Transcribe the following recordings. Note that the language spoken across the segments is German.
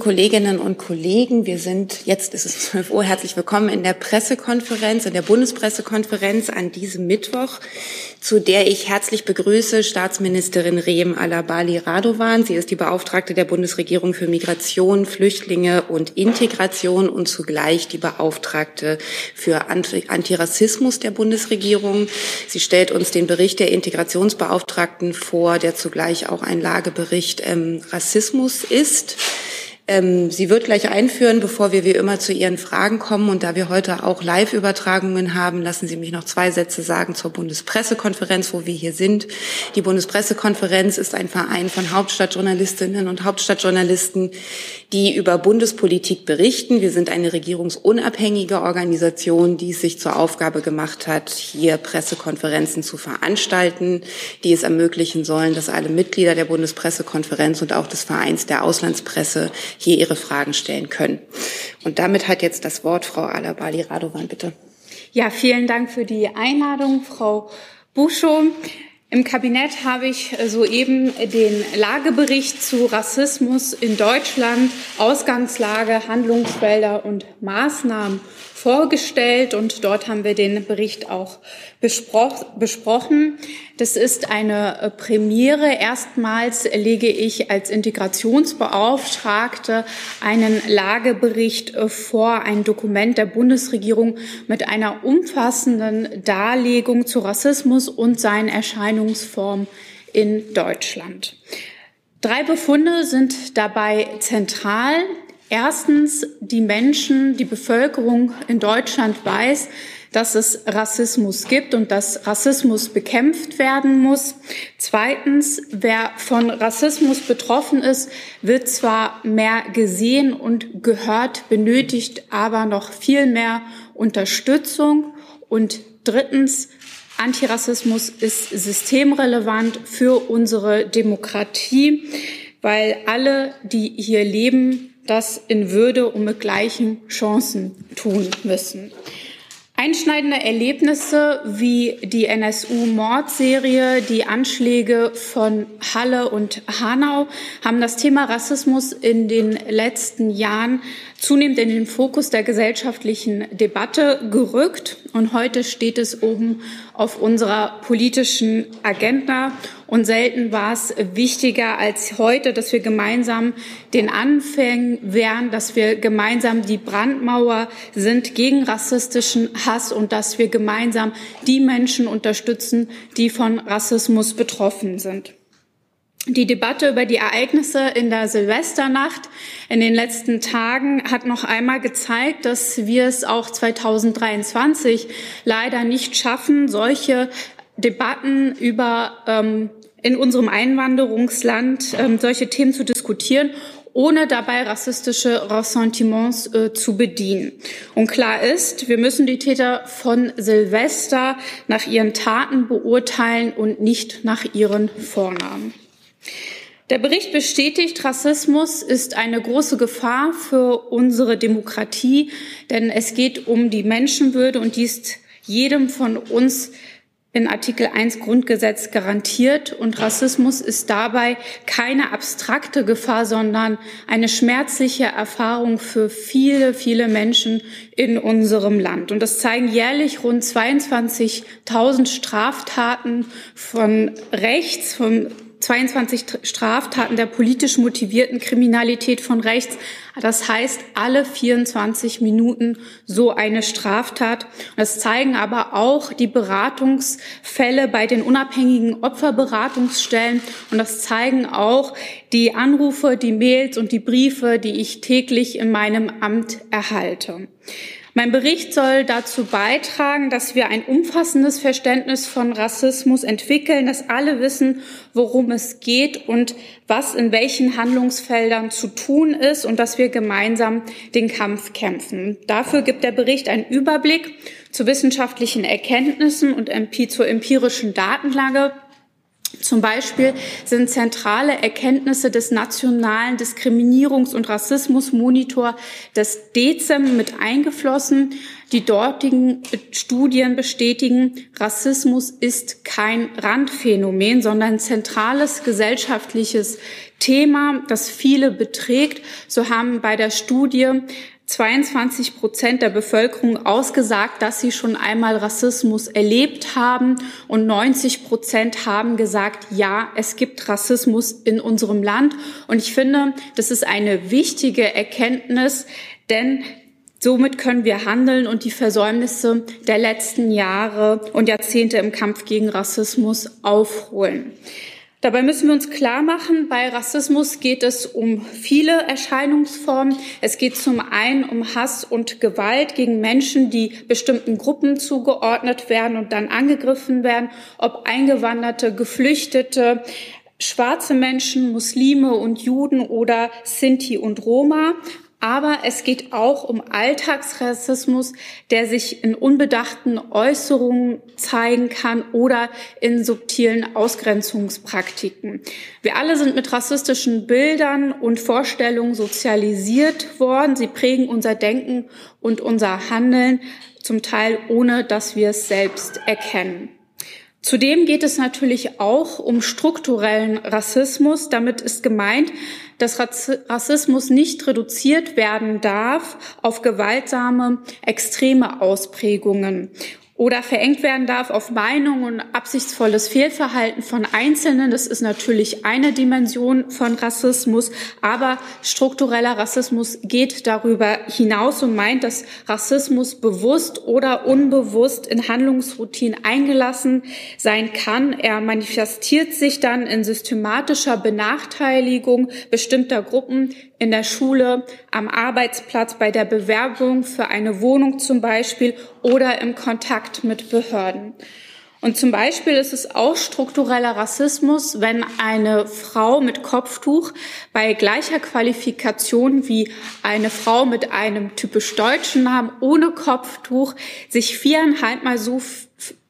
Kolleginnen und Kollegen, wir sind, jetzt ist es 12 Uhr, herzlich willkommen in der Pressekonferenz, in der Bundespressekonferenz an diesem Mittwoch, zu der ich herzlich begrüße Staatsministerin Rehm Alabali Radovan. Sie ist die Beauftragte der Bundesregierung für Migration, Flüchtlinge und Integration und zugleich die Beauftragte für Antirassismus der Bundesregierung. Sie stellt uns den Bericht der Integrationsbeauftragten vor, der zugleich auch ein Lagebericht ähm, Rassismus ist. Ähm, sie wird gleich einführen, bevor wir wie immer zu Ihren Fragen kommen. Und da wir heute auch Live-Übertragungen haben, lassen Sie mich noch zwei Sätze sagen zur Bundespressekonferenz, wo wir hier sind. Die Bundespressekonferenz ist ein Verein von Hauptstadtjournalistinnen und Hauptstadtjournalisten, die über Bundespolitik berichten. Wir sind eine regierungsunabhängige Organisation, die es sich zur Aufgabe gemacht hat, hier Pressekonferenzen zu veranstalten, die es ermöglichen sollen, dass alle Mitglieder der Bundespressekonferenz und auch des Vereins der Auslandspresse hier ihre Fragen stellen können. Und damit hat jetzt das Wort Frau Alabali Radovan, bitte. Ja, vielen Dank für die Einladung, Frau Buschow. Im Kabinett habe ich soeben den Lagebericht zu Rassismus in Deutschland, Ausgangslage, Handlungsfelder und Maßnahmen vorgestellt und dort haben wir den Bericht auch besproch besprochen. Das ist eine äh, Premiere. Erstmals lege ich als Integrationsbeauftragte einen Lagebericht äh, vor, ein Dokument der Bundesregierung mit einer umfassenden Darlegung zu Rassismus und seinen Erscheinungsformen in Deutschland. Drei Befunde sind dabei zentral. Erstens, die Menschen, die Bevölkerung in Deutschland weiß, dass es Rassismus gibt und dass Rassismus bekämpft werden muss. Zweitens, wer von Rassismus betroffen ist, wird zwar mehr gesehen und gehört, benötigt aber noch viel mehr Unterstützung. Und drittens, Antirassismus ist systemrelevant für unsere Demokratie, weil alle, die hier leben, das in Würde und mit gleichen Chancen tun müssen. Einschneidende Erlebnisse wie die NSU-Mordserie, die Anschläge von Halle und Hanau haben das Thema Rassismus in den letzten Jahren zunehmend in den Fokus der gesellschaftlichen Debatte gerückt. Und heute steht es oben auf unserer politischen Agenda. Und selten war es wichtiger als heute, dass wir gemeinsam den Anfängen wären, dass wir gemeinsam die Brandmauer sind gegen rassistischen Hass und dass wir gemeinsam die Menschen unterstützen, die von Rassismus betroffen sind. Die Debatte über die Ereignisse in der Silvesternacht in den letzten Tagen hat noch einmal gezeigt, dass wir es auch 2023 leider nicht schaffen, solche Debatten über ähm, in unserem Einwanderungsland ähm, solche Themen zu diskutieren, ohne dabei rassistische Ressentiments äh, zu bedienen. Und klar ist, wir müssen die Täter von Silvester nach ihren Taten beurteilen und nicht nach ihren Vornamen. Der Bericht bestätigt, Rassismus ist eine große Gefahr für unsere Demokratie, denn es geht um die Menschenwürde und die ist jedem von uns in Artikel 1 Grundgesetz garantiert. Und Rassismus ist dabei keine abstrakte Gefahr, sondern eine schmerzliche Erfahrung für viele, viele Menschen in unserem Land. Und das zeigen jährlich rund 22.000 Straftaten von rechts, von 22 Straftaten der politisch motivierten Kriminalität von rechts. Das heißt, alle 24 Minuten so eine Straftat. Das zeigen aber auch die Beratungsfälle bei den unabhängigen Opferberatungsstellen. Und das zeigen auch die Anrufe, die Mails und die Briefe, die ich täglich in meinem Amt erhalte. Mein Bericht soll dazu beitragen, dass wir ein umfassendes Verständnis von Rassismus entwickeln, dass alle wissen, worum es geht und was in welchen Handlungsfeldern zu tun ist und dass wir gemeinsam den Kampf kämpfen. Dafür gibt der Bericht einen Überblick zu wissenschaftlichen Erkenntnissen und zur empirischen Datenlage zum Beispiel sind zentrale Erkenntnisse des nationalen Diskriminierungs- und Rassismusmonitor des DEZEM mit eingeflossen. Die dortigen Studien bestätigen, Rassismus ist kein Randphänomen, sondern zentrales gesellschaftliches Thema, das viele beträgt. So haben bei der Studie 22 Prozent der Bevölkerung ausgesagt, dass sie schon einmal Rassismus erlebt haben und 90 Prozent haben gesagt, ja, es gibt Rassismus in unserem Land. Und ich finde, das ist eine wichtige Erkenntnis, denn Somit können wir handeln und die Versäumnisse der letzten Jahre und Jahrzehnte im Kampf gegen Rassismus aufholen. Dabei müssen wir uns klar machen, bei Rassismus geht es um viele Erscheinungsformen. Es geht zum einen um Hass und Gewalt gegen Menschen, die bestimmten Gruppen zugeordnet werden und dann angegriffen werden, ob Eingewanderte, Geflüchtete, schwarze Menschen, Muslime und Juden oder Sinti und Roma. Aber es geht auch um Alltagsrassismus, der sich in unbedachten Äußerungen zeigen kann oder in subtilen Ausgrenzungspraktiken. Wir alle sind mit rassistischen Bildern und Vorstellungen sozialisiert worden. Sie prägen unser Denken und unser Handeln, zum Teil ohne dass wir es selbst erkennen. Zudem geht es natürlich auch um strukturellen Rassismus. Damit ist gemeint, dass Rassismus nicht reduziert werden darf auf gewaltsame, extreme Ausprägungen oder verengt werden darf auf Meinung und absichtsvolles Fehlverhalten von Einzelnen. Das ist natürlich eine Dimension von Rassismus, aber struktureller Rassismus geht darüber hinaus und meint, dass Rassismus bewusst oder unbewusst in Handlungsroutinen eingelassen sein kann. Er manifestiert sich dann in systematischer Benachteiligung bestimmter Gruppen in der Schule, am Arbeitsplatz, bei der Bewerbung für eine Wohnung zum Beispiel oder im Kontakt mit Behörden. Und zum Beispiel ist es auch struktureller Rassismus, wenn eine Frau mit Kopftuch bei gleicher Qualifikation wie eine Frau mit einem typisch deutschen Namen ohne Kopftuch sich viereinhalb Mal so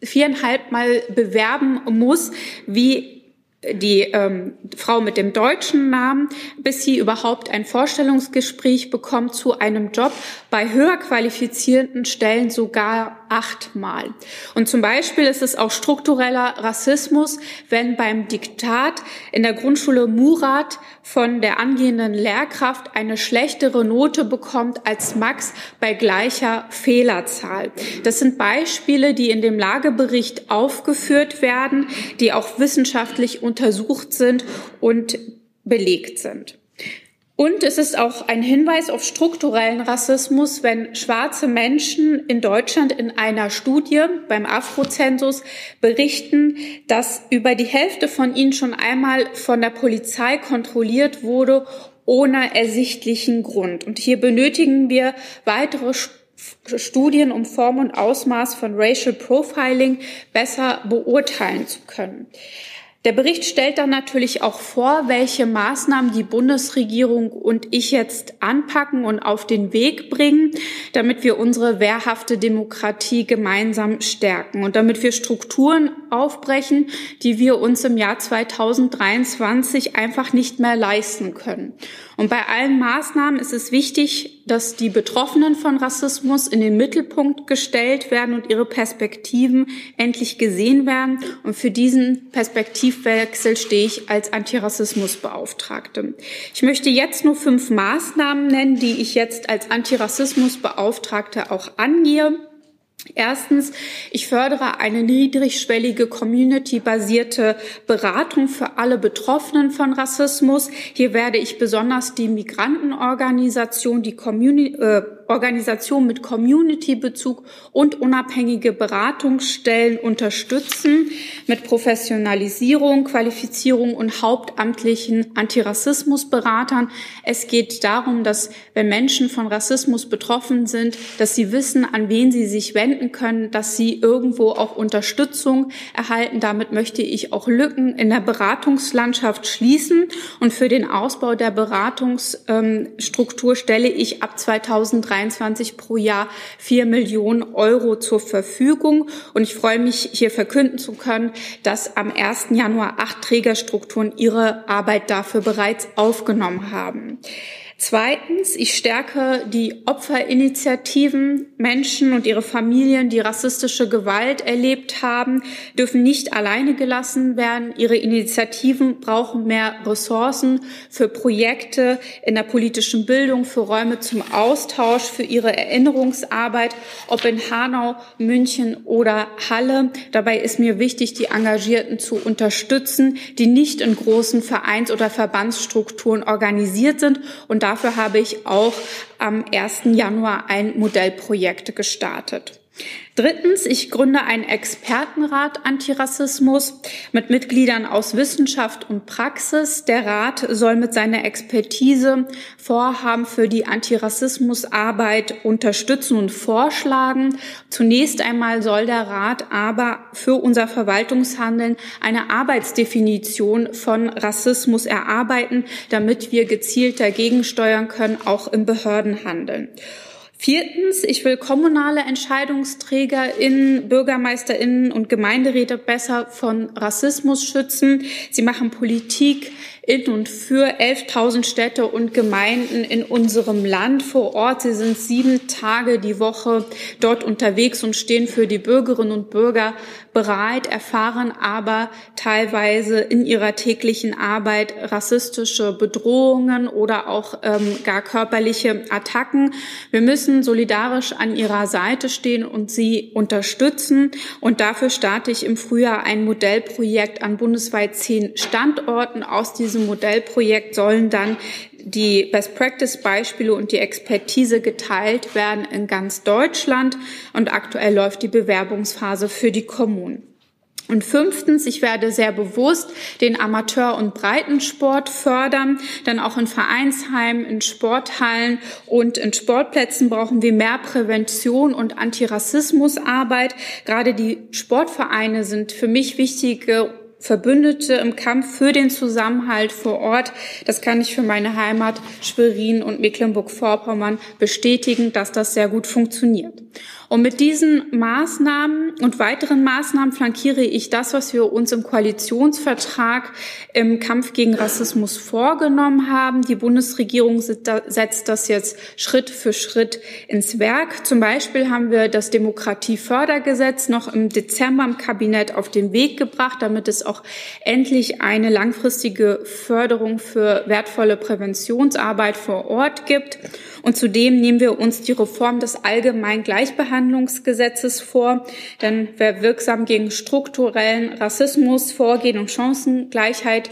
viereinhalb Mal bewerben muss wie die ähm, Frau mit dem deutschen Namen, bis sie überhaupt ein Vorstellungsgespräch bekommt zu einem Job, bei höher qualifizierten Stellen sogar achtmal. Und zum Beispiel ist es auch struktureller Rassismus, wenn beim Diktat in der Grundschule Murat von der angehenden Lehrkraft eine schlechtere Note bekommt als Max bei gleicher Fehlerzahl. Das sind Beispiele, die in dem Lagebericht aufgeführt werden, die auch wissenschaftlich untersucht sind und belegt sind. Und es ist auch ein Hinweis auf strukturellen Rassismus, wenn schwarze Menschen in Deutschland in einer Studie beim Afrozensus berichten, dass über die Hälfte von ihnen schon einmal von der Polizei kontrolliert wurde ohne ersichtlichen Grund. Und hier benötigen wir weitere Studien, um Form und Ausmaß von Racial Profiling besser beurteilen zu können. Der Bericht stellt dann natürlich auch vor, welche Maßnahmen die Bundesregierung und ich jetzt anpacken und auf den Weg bringen, damit wir unsere wehrhafte Demokratie gemeinsam stärken und damit wir Strukturen aufbrechen, die wir uns im Jahr 2023 einfach nicht mehr leisten können. Und bei allen Maßnahmen ist es wichtig, dass die Betroffenen von Rassismus in den Mittelpunkt gestellt werden und ihre Perspektiven endlich gesehen werden. Und für diesen Perspektivwechsel stehe ich als Antirassismusbeauftragte. Ich möchte jetzt nur fünf Maßnahmen nennen, die ich jetzt als Antirassismusbeauftragte auch angehe. Erstens, ich fördere eine niedrigschwellige community-basierte Beratung für alle Betroffenen von Rassismus. Hier werde ich besonders die Migrantenorganisation, die Community, äh, Organisation mit Community-Bezug und unabhängige Beratungsstellen unterstützen mit Professionalisierung, Qualifizierung und hauptamtlichen Antirassismusberatern. Es geht darum, dass wenn Menschen von Rassismus betroffen sind, dass sie wissen, an wen sie sich wenden können, dass sie irgendwo auch Unterstützung erhalten. Damit möchte ich auch Lücken in der Beratungslandschaft schließen. Und für den Ausbau der Beratungsstruktur stelle ich ab 2023 2023 pro Jahr vier Millionen Euro zur Verfügung. Und ich freue mich, hier verkünden zu können, dass am 1. Januar acht Trägerstrukturen ihre Arbeit dafür bereits aufgenommen haben. Zweitens, ich stärke die Opferinitiativen. Menschen und ihre Familien, die rassistische Gewalt erlebt haben, dürfen nicht alleine gelassen werden. Ihre Initiativen brauchen mehr Ressourcen für Projekte in der politischen Bildung, für Räume zum Austausch, für ihre Erinnerungsarbeit, ob in Hanau, München oder Halle. Dabei ist mir wichtig, die Engagierten zu unterstützen, die nicht in großen Vereins- oder Verbandsstrukturen organisiert sind und dafür habe ich auch am 1. Januar ein Modellprojekt gestartet. Drittens, ich gründe einen Expertenrat Antirassismus mit Mitgliedern aus Wissenschaft und Praxis. Der Rat soll mit seiner Expertise Vorhaben für die Antirassismusarbeit unterstützen und vorschlagen. Zunächst einmal soll der Rat aber für unser Verwaltungshandeln eine Arbeitsdefinition von Rassismus erarbeiten, damit wir gezielt dagegen steuern können, auch im Behördenhandeln. Viertens, ich will kommunale EntscheidungsträgerInnen, BürgermeisterInnen und Gemeinderäte besser von Rassismus schützen. Sie machen Politik in und für 11.000 Städte und Gemeinden in unserem Land vor Ort. Sie sind sieben Tage die Woche dort unterwegs und stehen für die Bürgerinnen und Bürger bereit, erfahren aber teilweise in ihrer täglichen Arbeit rassistische Bedrohungen oder auch ähm, gar körperliche Attacken. Wir müssen solidarisch an ihrer Seite stehen und sie unterstützen. Und dafür starte ich im Frühjahr ein Modellprojekt an bundesweit zehn Standorten. Aus diesem Modellprojekt sollen dann die Best-Practice-Beispiele und die Expertise geteilt werden in ganz Deutschland. Und aktuell läuft die Bewerbungsphase für die Kommunen. Und fünftens, ich werde sehr bewusst den Amateur- und Breitensport fördern, denn auch in Vereinsheimen, in Sporthallen und in Sportplätzen brauchen wir mehr Prävention und Antirassismusarbeit. Gerade die Sportvereine sind für mich wichtige Verbündete im Kampf für den Zusammenhalt vor Ort. Das kann ich für meine Heimat Schwerin und Mecklenburg-Vorpommern bestätigen, dass das sehr gut funktioniert. Und mit diesen Maßnahmen und weiteren Maßnahmen flankiere ich das, was wir uns im Koalitionsvertrag im Kampf gegen Rassismus vorgenommen haben. Die Bundesregierung setzt das jetzt Schritt für Schritt ins Werk. Zum Beispiel haben wir das Demokratiefördergesetz noch im Dezember im Kabinett auf den Weg gebracht, damit es auch endlich eine langfristige Förderung für wertvolle Präventionsarbeit vor Ort gibt. Und zudem nehmen wir uns die Reform des allgemeinen Gleichbehandlungsgesetzes vor. Denn wer wirksam gegen strukturellen Rassismus vorgehen und Chancengleichheit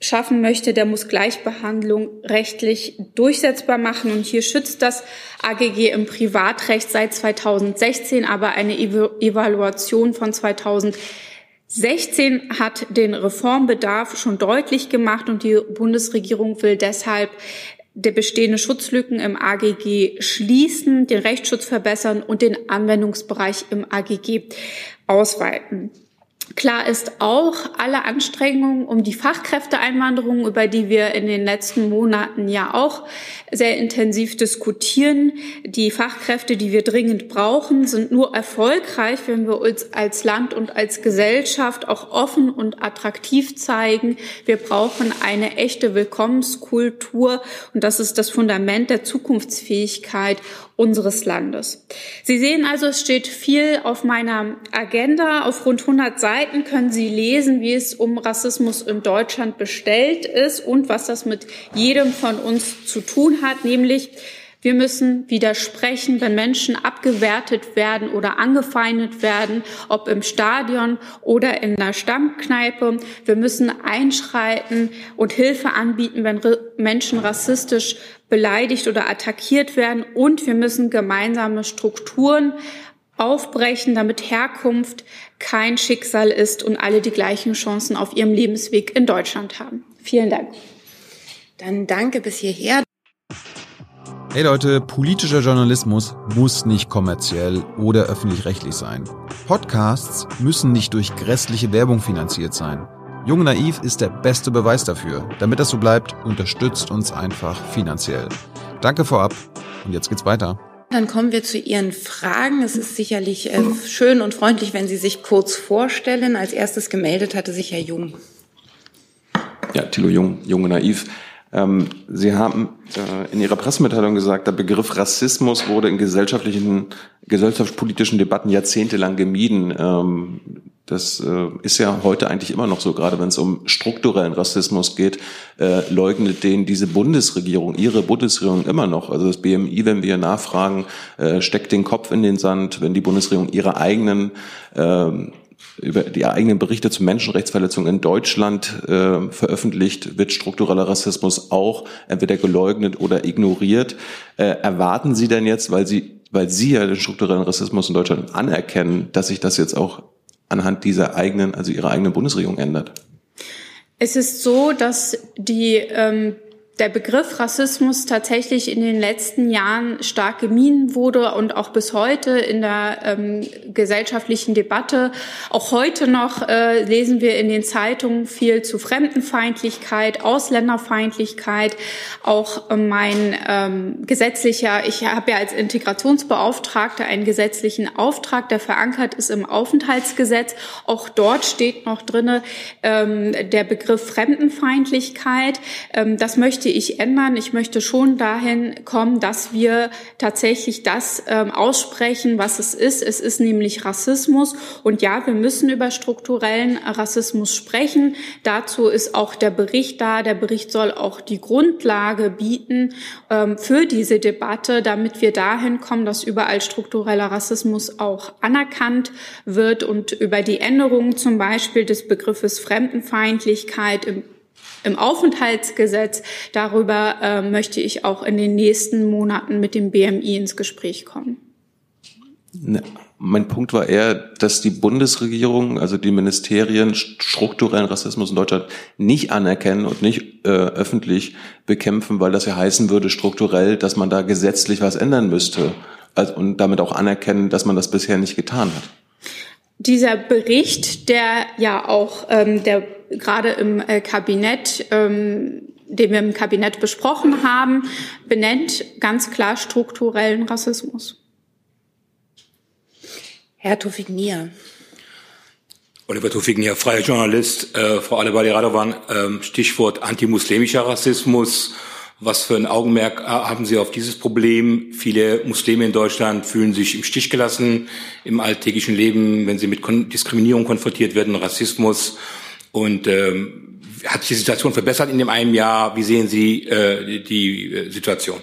schaffen möchte, der muss Gleichbehandlung rechtlich durchsetzbar machen. Und hier schützt das AGG im Privatrecht seit 2016, aber eine Evaluation von 2016 hat den Reformbedarf schon deutlich gemacht und die Bundesregierung will deshalb der bestehende Schutzlücken im AGG schließen, den Rechtsschutz verbessern und den Anwendungsbereich im AGG ausweiten. Klar ist auch, alle Anstrengungen um die Fachkräfteeinwanderung, über die wir in den letzten Monaten ja auch sehr intensiv diskutieren, die Fachkräfte, die wir dringend brauchen, sind nur erfolgreich, wenn wir uns als Land und als Gesellschaft auch offen und attraktiv zeigen. Wir brauchen eine echte Willkommenskultur und das ist das Fundament der Zukunftsfähigkeit unseres Landes. Sie sehen also, es steht viel auf meiner Agenda. Auf rund 100 Seiten können Sie lesen, wie es um Rassismus in Deutschland bestellt ist und was das mit jedem von uns zu tun hat, nämlich wir müssen widersprechen, wenn Menschen abgewertet werden oder angefeindet werden, ob im Stadion oder in der Stammkneipe. Wir müssen einschreiten und Hilfe anbieten, wenn Menschen rassistisch beleidigt oder attackiert werden. Und wir müssen gemeinsame Strukturen aufbrechen, damit Herkunft kein Schicksal ist und alle die gleichen Chancen auf ihrem Lebensweg in Deutschland haben. Vielen Dank. Dann danke bis hierher. Hey Leute, politischer Journalismus muss nicht kommerziell oder öffentlich-rechtlich sein. Podcasts müssen nicht durch grässliche Werbung finanziert sein. Jung Naiv ist der beste Beweis dafür. Damit das so bleibt, unterstützt uns einfach finanziell. Danke vorab und jetzt geht's weiter. Dann kommen wir zu Ihren Fragen. Es ist sicherlich äh, schön und freundlich, wenn Sie sich kurz vorstellen. Als erstes gemeldet hatte sich Herr Jung. Ja, Thilo Jung, Junge Naiv. Ähm, Sie haben äh, in Ihrer Pressemitteilung gesagt, der Begriff Rassismus wurde in gesellschaftlichen, gesellschaftspolitischen Debatten jahrzehntelang gemieden. Ähm, das äh, ist ja heute eigentlich immer noch so, gerade wenn es um strukturellen Rassismus geht, äh, leugnet den diese Bundesregierung, ihre Bundesregierung immer noch. Also das BMI, wenn wir nachfragen, äh, steckt den Kopf in den Sand, wenn die Bundesregierung ihre eigenen äh, über die eigenen Berichte zu Menschenrechtsverletzungen in Deutschland äh, veröffentlicht, wird struktureller Rassismus auch entweder geleugnet oder ignoriert. Äh, erwarten Sie denn jetzt, weil Sie, weil Sie ja den strukturellen Rassismus in Deutschland anerkennen, dass sich das jetzt auch anhand dieser eigenen, also Ihrer eigenen Bundesregierung ändert? Es ist so, dass die ähm, der Begriff Rassismus tatsächlich in den letzten Jahren stark gemieden wurde und auch bis heute in der ähm, gesellschaftlichen Debatte. Auch heute noch äh, lesen wir in den Zeitungen viel zu Fremdenfeindlichkeit, Ausländerfeindlichkeit. Auch äh, mein ähm, gesetzlicher, ich habe ja als Integrationsbeauftragter einen gesetzlichen Auftrag, der verankert ist im Aufenthaltsgesetz. Auch dort steht noch drinne ähm, der Begriff Fremdenfeindlichkeit. Ähm, das möchte möchte ich ändern. Ich möchte schon dahin kommen, dass wir tatsächlich das ähm, aussprechen, was es ist. Es ist nämlich Rassismus. Und ja, wir müssen über strukturellen Rassismus sprechen. Dazu ist auch der Bericht da. Der Bericht soll auch die Grundlage bieten ähm, für diese Debatte, damit wir dahin kommen, dass überall struktureller Rassismus auch anerkannt wird und über die Änderung zum Beispiel des Begriffes Fremdenfeindlichkeit im im Aufenthaltsgesetz. Darüber äh, möchte ich auch in den nächsten Monaten mit dem BMI ins Gespräch kommen. Ne, mein Punkt war eher, dass die Bundesregierung, also die Ministerien strukturellen Rassismus in Deutschland nicht anerkennen und nicht äh, öffentlich bekämpfen, weil das ja heißen würde strukturell, dass man da gesetzlich was ändern müsste also, und damit auch anerkennen, dass man das bisher nicht getan hat. Dieser Bericht, der ja auch ähm, der gerade im äh, Kabinett, ähm, den wir im Kabinett besprochen haben, benennt ganz klar strukturellen Rassismus. Herr Tofik-Nier. Oliver Tofik-Nier, freier Journalist. Äh, Frau Alebali Radovan, äh, Stichwort antimuslimischer Rassismus. Was für ein Augenmerk äh, haben Sie auf dieses Problem? Viele Muslime in Deutschland fühlen sich im Stich gelassen im alltäglichen Leben, wenn sie mit Diskriminierung konfrontiert werden, Rassismus. Und ähm, hat sich die Situation verbessert in dem einen Jahr? Wie sehen Sie äh, die, äh, Situation?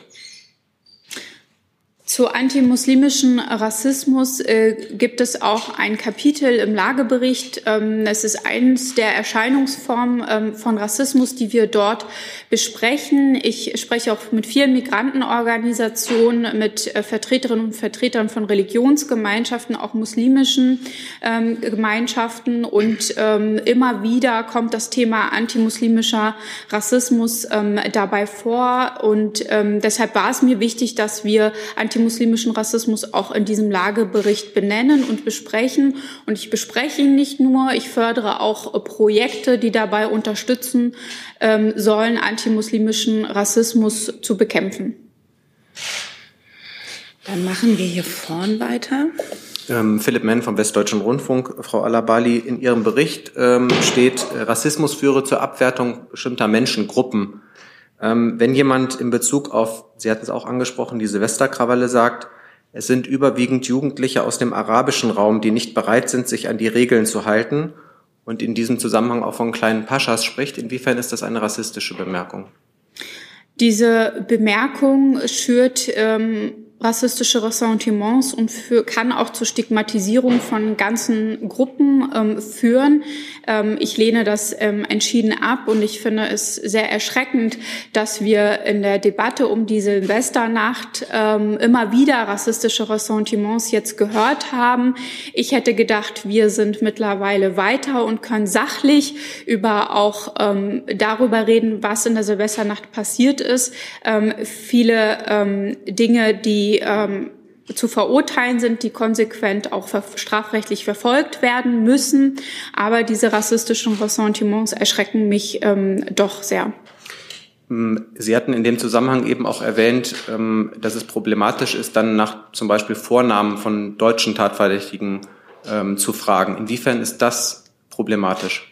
Zu antimuslimischen Rassismus äh, gibt es auch ein Kapitel im Lagebericht. Ähm, es ist eines der Erscheinungsformen ähm, von Rassismus, die wir dort besprechen. Ich spreche auch mit vielen Migrantenorganisationen, mit äh, Vertreterinnen und Vertretern von Religionsgemeinschaften, auch muslimischen ähm, Gemeinschaften. Und ähm, immer wieder kommt das Thema antimuslimischer Rassismus ähm, dabei vor. Und ähm, deshalb war es mir wichtig, dass wir antimuslimischen Rassismus auch in diesem Lagebericht benennen und besprechen. Und ich bespreche ihn nicht nur, ich fördere auch Projekte, die dabei unterstützen ähm, sollen, antimuslimischen Rassismus zu bekämpfen. Dann machen wir hier vorn weiter. Ähm, Philipp Menn vom Westdeutschen Rundfunk. Frau Alabali, in Ihrem Bericht ähm, steht, Rassismus führe zur Abwertung bestimmter Menschengruppen. Ähm, wenn jemand in Bezug auf, Sie hatten es auch angesprochen, die Silvesterkrawalle sagt, es sind überwiegend Jugendliche aus dem arabischen Raum, die nicht bereit sind, sich an die Regeln zu halten und in diesem Zusammenhang auch von kleinen Paschas spricht, inwiefern ist das eine rassistische Bemerkung? Diese Bemerkung schürt ähm, rassistische Ressentiments und für, kann auch zur Stigmatisierung von ganzen Gruppen ähm, führen. Ähm, ich lehne das ähm, entschieden ab und ich finde es sehr erschreckend, dass wir in der Debatte um die Silvesternacht ähm, immer wieder rassistische Ressentiments jetzt gehört haben. Ich hätte gedacht, wir sind mittlerweile weiter und können sachlich über auch ähm, darüber reden, was in der Silvesternacht passiert ist. Ähm, viele Dinge, die die ähm, zu verurteilen sind, die konsequent auch strafrechtlich verfolgt werden müssen. Aber diese rassistischen Ressentiments erschrecken mich ähm, doch sehr. Hm, Sie hatten in dem Zusammenhang eben auch erwähnt, ähm, dass es problematisch ist, dann nach zum Beispiel Vornamen von deutschen Tatverdächtigen ähm, zu fragen. Inwiefern ist das problematisch?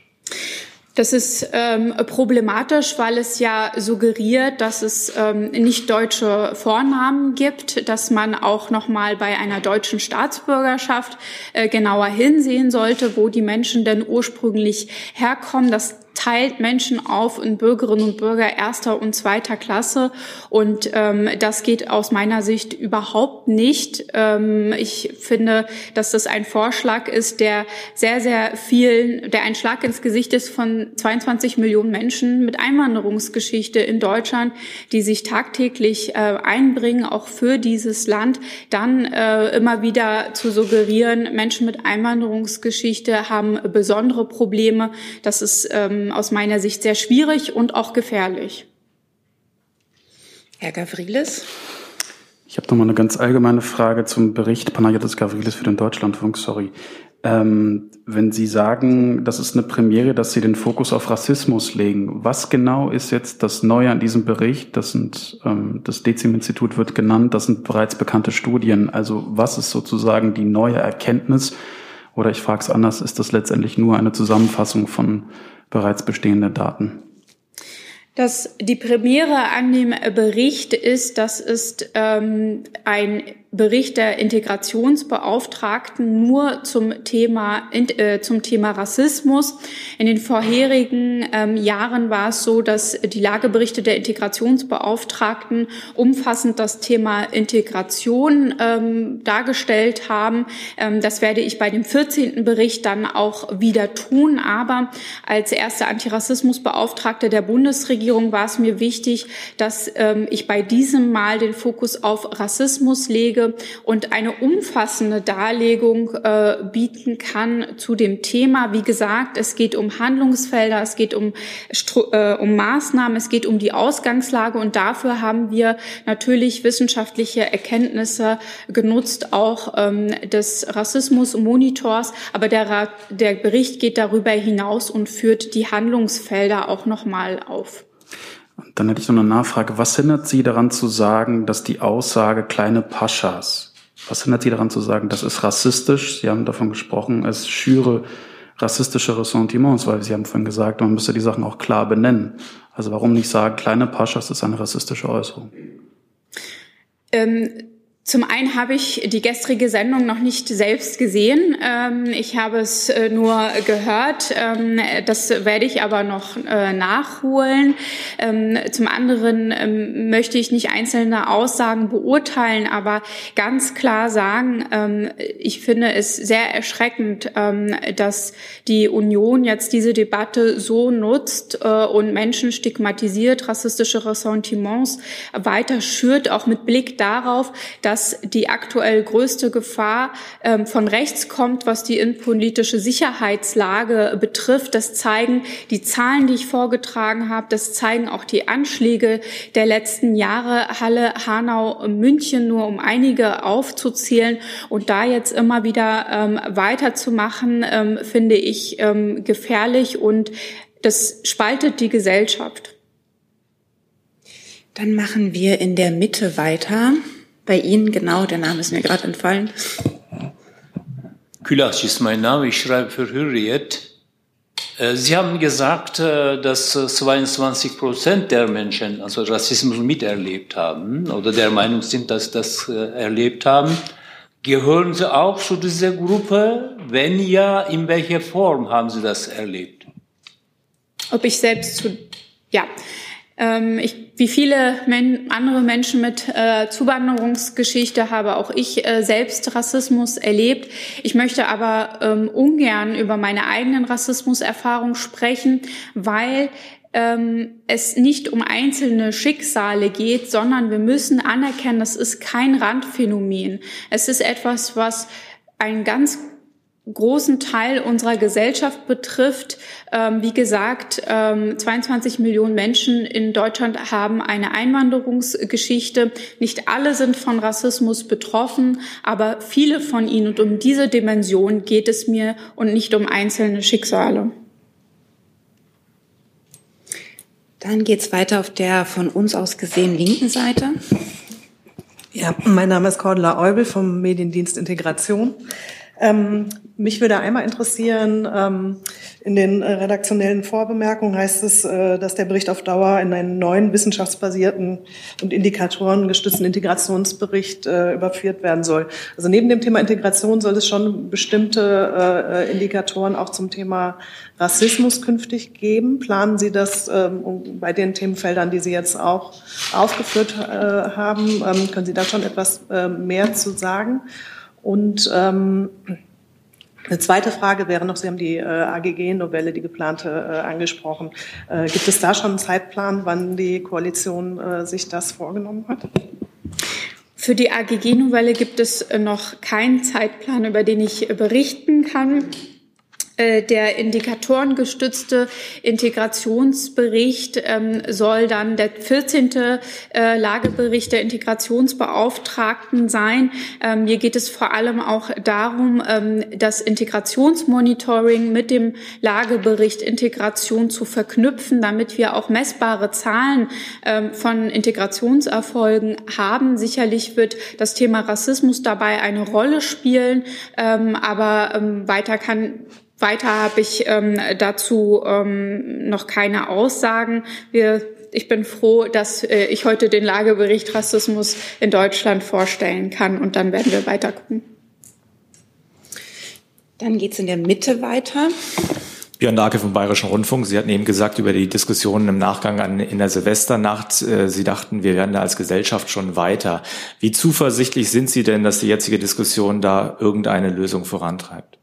Das ist ähm, problematisch, weil es ja suggeriert, dass es ähm, nicht deutsche Vornamen gibt, dass man auch noch mal bei einer deutschen Staatsbürgerschaft äh, genauer hinsehen sollte, wo die Menschen denn ursprünglich herkommen. Das teilt Menschen auf in Bürgerinnen und Bürger erster und zweiter Klasse. Und ähm, das geht aus meiner Sicht überhaupt nicht. Ähm, ich finde, dass das ein Vorschlag ist, der sehr, sehr vielen, der ein Schlag ins Gesicht ist von 22 Millionen Menschen mit Einwanderungsgeschichte in Deutschland, die sich tagtäglich äh, einbringen, auch für dieses Land, dann äh, immer wieder zu suggerieren, Menschen mit Einwanderungsgeschichte haben besondere Probleme. Das ist ähm, aus meiner Sicht sehr schwierig und auch gefährlich. Herr Gavrilis. Ich habe noch mal eine ganz allgemeine Frage zum Bericht Panayotis Gavrilis für den Deutschlandfunk. Sorry. Ähm, wenn Sie sagen, das ist eine Premiere, dass Sie den Fokus auf Rassismus legen, was genau ist jetzt das Neue an diesem Bericht? Das sind ähm, das Dezim-Institut wird genannt, das sind bereits bekannte Studien. Also was ist sozusagen die neue Erkenntnis? Oder ich frage es anders, ist das letztendlich nur eine Zusammenfassung von bereits bestehende Daten. Das, die Premiere an dem Bericht ist, das ist ähm, ein Bericht der Integrationsbeauftragten nur zum Thema, äh, zum Thema Rassismus. In den vorherigen ähm, Jahren war es so, dass die Lageberichte der Integrationsbeauftragten umfassend das Thema Integration ähm, dargestellt haben. Ähm, das werde ich bei dem 14. Bericht dann auch wieder tun. Aber als erste Antirassismusbeauftragte der Bundesregierung war es mir wichtig, dass ähm, ich bei diesem Mal den Fokus auf Rassismus lege Vorschläge und eine umfassende Darlegung äh, bieten kann zu dem Thema. Wie gesagt, es geht um Handlungsfelder, es geht um, äh, um Maßnahmen, es geht um die Ausgangslage und dafür haben wir natürlich wissenschaftliche Erkenntnisse genutzt, auch ähm, des Rassismusmonitors. Aber der, der Bericht geht darüber hinaus und führt die Handlungsfelder auch nochmal auf. Dann hätte ich noch eine Nachfrage. Was hindert Sie daran zu sagen, dass die Aussage kleine Paschas, was hindert Sie daran zu sagen, das ist rassistisch? Sie haben davon gesprochen, es schüre rassistische Ressentiments, weil Sie haben vorhin gesagt, man müsste die Sachen auch klar benennen. Also warum nicht sagen, kleine Paschas ist eine rassistische Äußerung? Ähm zum einen habe ich die gestrige Sendung noch nicht selbst gesehen. Ähm, ich habe es äh, nur gehört. Ähm, das werde ich aber noch äh, nachholen. Ähm, zum anderen möchte ich nicht einzelne Aussagen beurteilen, aber ganz klar sagen, ich finde es sehr erschreckend, dass die Union jetzt diese Debatte so nutzt äh, und Menschen stigmatisiert, rassistische Ressentiments weiter schürt, auch mit Blick darauf, dass dass die aktuell größte Gefahr ähm, von rechts kommt, was die innenpolitische Sicherheitslage betrifft. Das zeigen die Zahlen, die ich vorgetragen habe. Das zeigen auch die Anschläge der letzten Jahre. Halle, Hanau, München, nur um einige aufzuzählen. Und da jetzt immer wieder ähm, weiterzumachen, ähm, finde ich ähm, gefährlich und das spaltet die Gesellschaft. Dann machen wir in der Mitte weiter bei Ihnen genau, der Name ist mir gerade entfallen. Külasch ist mein Name, ich schreibe für Hürriyet. Äh, Sie haben gesagt, äh, dass 22 Prozent der Menschen also Rassismus miterlebt haben oder der Meinung sind, dass das äh, erlebt haben. Gehören Sie auch zu dieser Gruppe? Wenn ja, in welcher Form haben Sie das erlebt? Ob ich selbst zu, ja, ähm, ich, wie viele men andere Menschen mit äh, Zuwanderungsgeschichte habe auch ich äh, selbst Rassismus erlebt. Ich möchte aber ähm, ungern über meine eigenen Rassismuserfahrungen sprechen, weil ähm, es nicht um einzelne Schicksale geht, sondern wir müssen anerkennen, das ist kein Randphänomen. Es ist etwas, was ein ganz großen Teil unserer Gesellschaft betrifft. Ähm, wie gesagt, ähm, 22 Millionen Menschen in Deutschland haben eine Einwanderungsgeschichte. Nicht alle sind von Rassismus betroffen, aber viele von ihnen. Und um diese Dimension geht es mir und nicht um einzelne Schicksale. Dann geht's weiter auf der von uns aus gesehen linken Seite. Ja, mein Name ist Cordula Eubel vom Mediendienst Integration. Ähm, mich würde einmal interessieren, ähm, In den äh, redaktionellen Vorbemerkungen heißt es, äh, dass der Bericht auf Dauer in einen neuen wissenschaftsbasierten und Indikatoren gestützten Integrationsbericht äh, überführt werden soll. Also neben dem Thema Integration soll es schon bestimmte Indikatoren auch zum Thema Rassismus künftig geben. Planen Sie das ähm, bei den Themenfeldern, die Sie jetzt auch aufgeführt haben? Ähm, können Sie da schon etwas mehr zu sagen? Und ähm, eine zweite Frage wäre noch, Sie haben die äh, AGG-Novelle, die geplante, äh, angesprochen. Äh, gibt es da schon einen Zeitplan, wann die Koalition äh, sich das vorgenommen hat? Für die AGG-Novelle gibt es äh, noch keinen Zeitplan, über den ich äh, berichten kann. Äh, der indikatorengestützte Integrationsbericht ähm, soll dann der 14. Äh, Lagebericht der Integrationsbeauftragten sein. Ähm, hier geht es vor allem auch darum, ähm, das Integrationsmonitoring mit dem Lagebericht Integration zu verknüpfen, damit wir auch messbare Zahlen von Integrationserfolgen haben. Sicherlich wird das Thema Rassismus dabei eine Rolle spielen, aber weiter kann weiter habe ich ähm, dazu ähm, noch keine Aussagen. Wir, ich bin froh, dass äh, ich heute den Lagebericht Rassismus in Deutschland vorstellen kann und dann werden wir weiter gucken. Dann geht's in der Mitte weiter. Björn Dake vom Bayerischen Rundfunk. Sie hatten eben gesagt über die Diskussionen im Nachgang an, in der Silvesternacht. Äh, Sie dachten, wir werden da als Gesellschaft schon weiter. Wie zuversichtlich sind Sie denn, dass die jetzige Diskussion da irgendeine Lösung vorantreibt?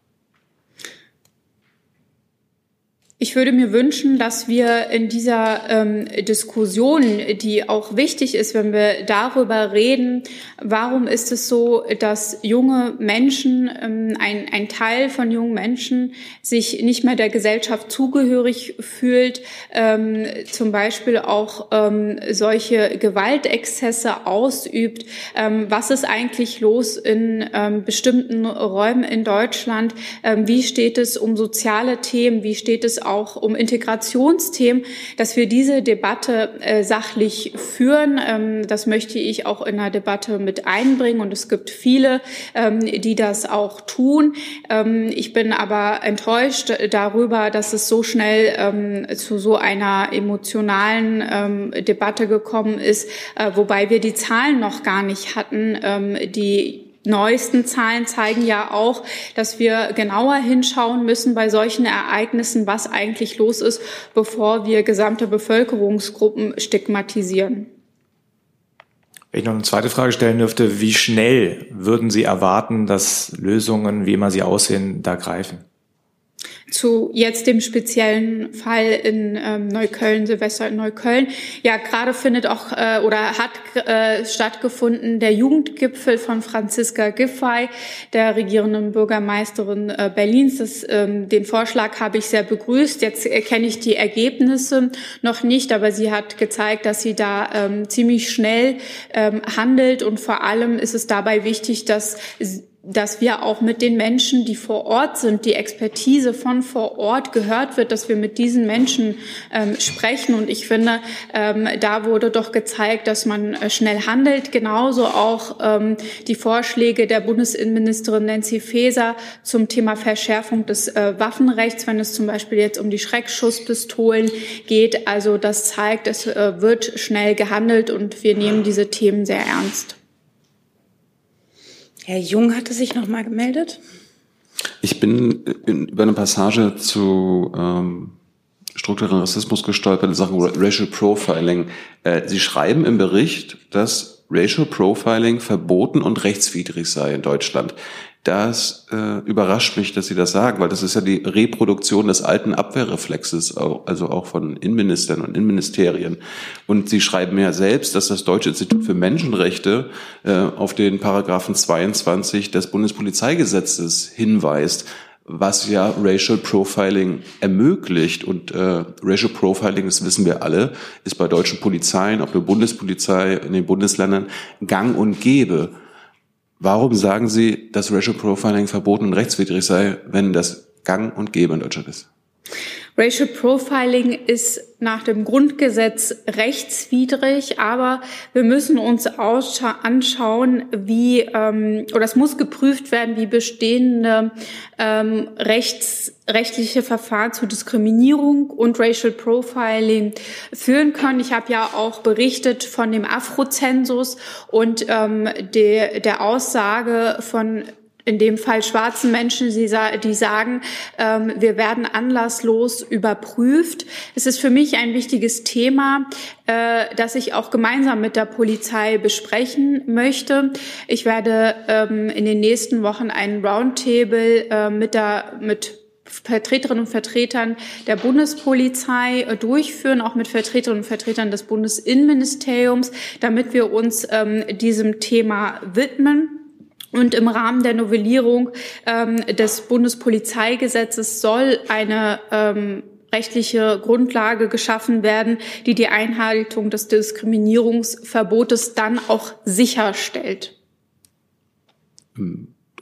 Ich würde mir wünschen, dass wir in dieser ähm, Diskussion, die auch wichtig ist, wenn wir darüber reden, warum ist es so, dass junge Menschen, ähm, ein, ein Teil von jungen Menschen sich nicht mehr der Gesellschaft zugehörig fühlt, ähm, zum Beispiel auch ähm, solche Gewaltexzesse ausübt. Ähm, was ist eigentlich los in ähm, bestimmten Räumen in Deutschland? Ähm, wie steht es um soziale Themen? Wie steht es auch um Integrationsthemen, dass wir diese Debatte äh, sachlich führen. Ähm, das möchte ich auch in der Debatte mit einbringen und es gibt viele, ähm, die das auch tun. Ähm, ich bin aber enttäuscht darüber, dass es so schnell ähm, zu so einer emotionalen ähm, Debatte gekommen ist, äh, wobei wir die Zahlen noch gar nicht hatten, ähm, die neuesten Zahlen zeigen ja auch, dass wir genauer hinschauen müssen bei solchen Ereignissen, was eigentlich los ist, bevor wir gesamte Bevölkerungsgruppen stigmatisieren. Wenn ich noch eine zweite Frage stellen dürfte, wie schnell würden Sie erwarten, dass Lösungen, wie immer sie aussehen, da greifen? Zu jetzt dem speziellen Fall in ähm, Neukölln, Silvester in Neukölln. Ja, gerade findet auch äh, oder hat äh, stattgefunden der Jugendgipfel von Franziska Giffey, der regierenden Bürgermeisterin äh, Berlins. Das, ähm, den Vorschlag habe ich sehr begrüßt. Jetzt kenne ich die Ergebnisse noch nicht, aber sie hat gezeigt, dass sie da ähm, ziemlich schnell ähm, handelt und vor allem ist es dabei wichtig, dass dass wir auch mit den Menschen, die vor Ort sind, die Expertise von vor Ort gehört wird, dass wir mit diesen Menschen ähm, sprechen. Und ich finde, ähm, da wurde doch gezeigt, dass man äh, schnell handelt. Genauso auch ähm, die Vorschläge der Bundesinnenministerin Nancy Faeser zum Thema Verschärfung des äh, Waffenrechts, wenn es zum Beispiel jetzt um die Schreckschusspistolen geht. Also das zeigt, es äh, wird schnell gehandelt und wir nehmen diese Themen sehr ernst. Herr Jung hatte sich noch mal gemeldet. Ich bin in, über eine Passage zu ähm, strukturellen Rassismus gestolpert in Sachen Racial Profiling. Äh, Sie schreiben im Bericht, dass Racial Profiling verboten und rechtswidrig sei in Deutschland. Das äh, überrascht mich, dass Sie das sagen, weil das ist ja die Reproduktion des alten Abwehrreflexes, also auch von Innenministern und Innenministerien. Und Sie schreiben ja selbst, dass das Deutsche Institut für Menschenrechte äh, auf den Paragraphen 22 des Bundespolizeigesetzes hinweist was ja Racial Profiling ermöglicht. Und äh, Racial Profiling, das wissen wir alle, ist bei deutschen Polizeien, auch der Bundespolizei in den Bundesländern gang und gäbe. Warum sagen Sie, dass Racial Profiling verboten und rechtswidrig sei, wenn das gang und gäbe in Deutschland ist? Racial Profiling ist nach dem Grundgesetz rechtswidrig, aber wir müssen uns anschauen, wie ähm, oder es muss geprüft werden, wie bestehende ähm, rechts, rechtliche Verfahren zu Diskriminierung und Racial Profiling führen können. Ich habe ja auch berichtet von dem Afrozensus und ähm, de, der Aussage von in dem Fall schwarzen Menschen, die sagen, ähm, wir werden anlasslos überprüft. Es ist für mich ein wichtiges Thema, äh, das ich auch gemeinsam mit der Polizei besprechen möchte. Ich werde ähm, in den nächsten Wochen einen Roundtable äh, mit der mit Vertreterinnen und Vertretern der Bundespolizei durchführen, auch mit Vertreterinnen und Vertretern des Bundesinnenministeriums, damit wir uns ähm, diesem Thema widmen. Und im Rahmen der Novellierung ähm, des Bundespolizeigesetzes soll eine ähm, rechtliche Grundlage geschaffen werden, die die Einhaltung des Diskriminierungsverbotes dann auch sicherstellt.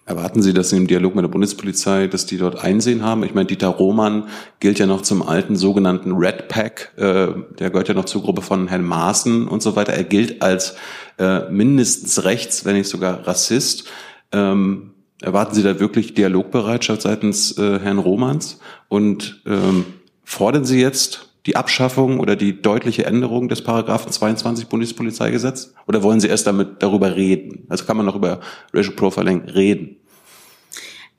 Erwarten Sie, dass Sie im Dialog mit der Bundespolizei, dass die dort Einsehen haben? Ich meine, Dieter Roman gilt ja noch zum alten sogenannten Red Pack, äh, der gehört ja noch zur Gruppe von Herrn Maaßen und so weiter. Er gilt als äh, mindestens rechts, wenn nicht sogar Rassist. Ähm, erwarten Sie da wirklich Dialogbereitschaft seitens äh, Herrn Romans? Und ähm, fordern Sie jetzt die Abschaffung oder die deutliche Änderung des Paragraphen 22 Bundespolizeigesetz? Oder wollen Sie erst damit darüber reden? Also kann man noch über Racial Profiling reden?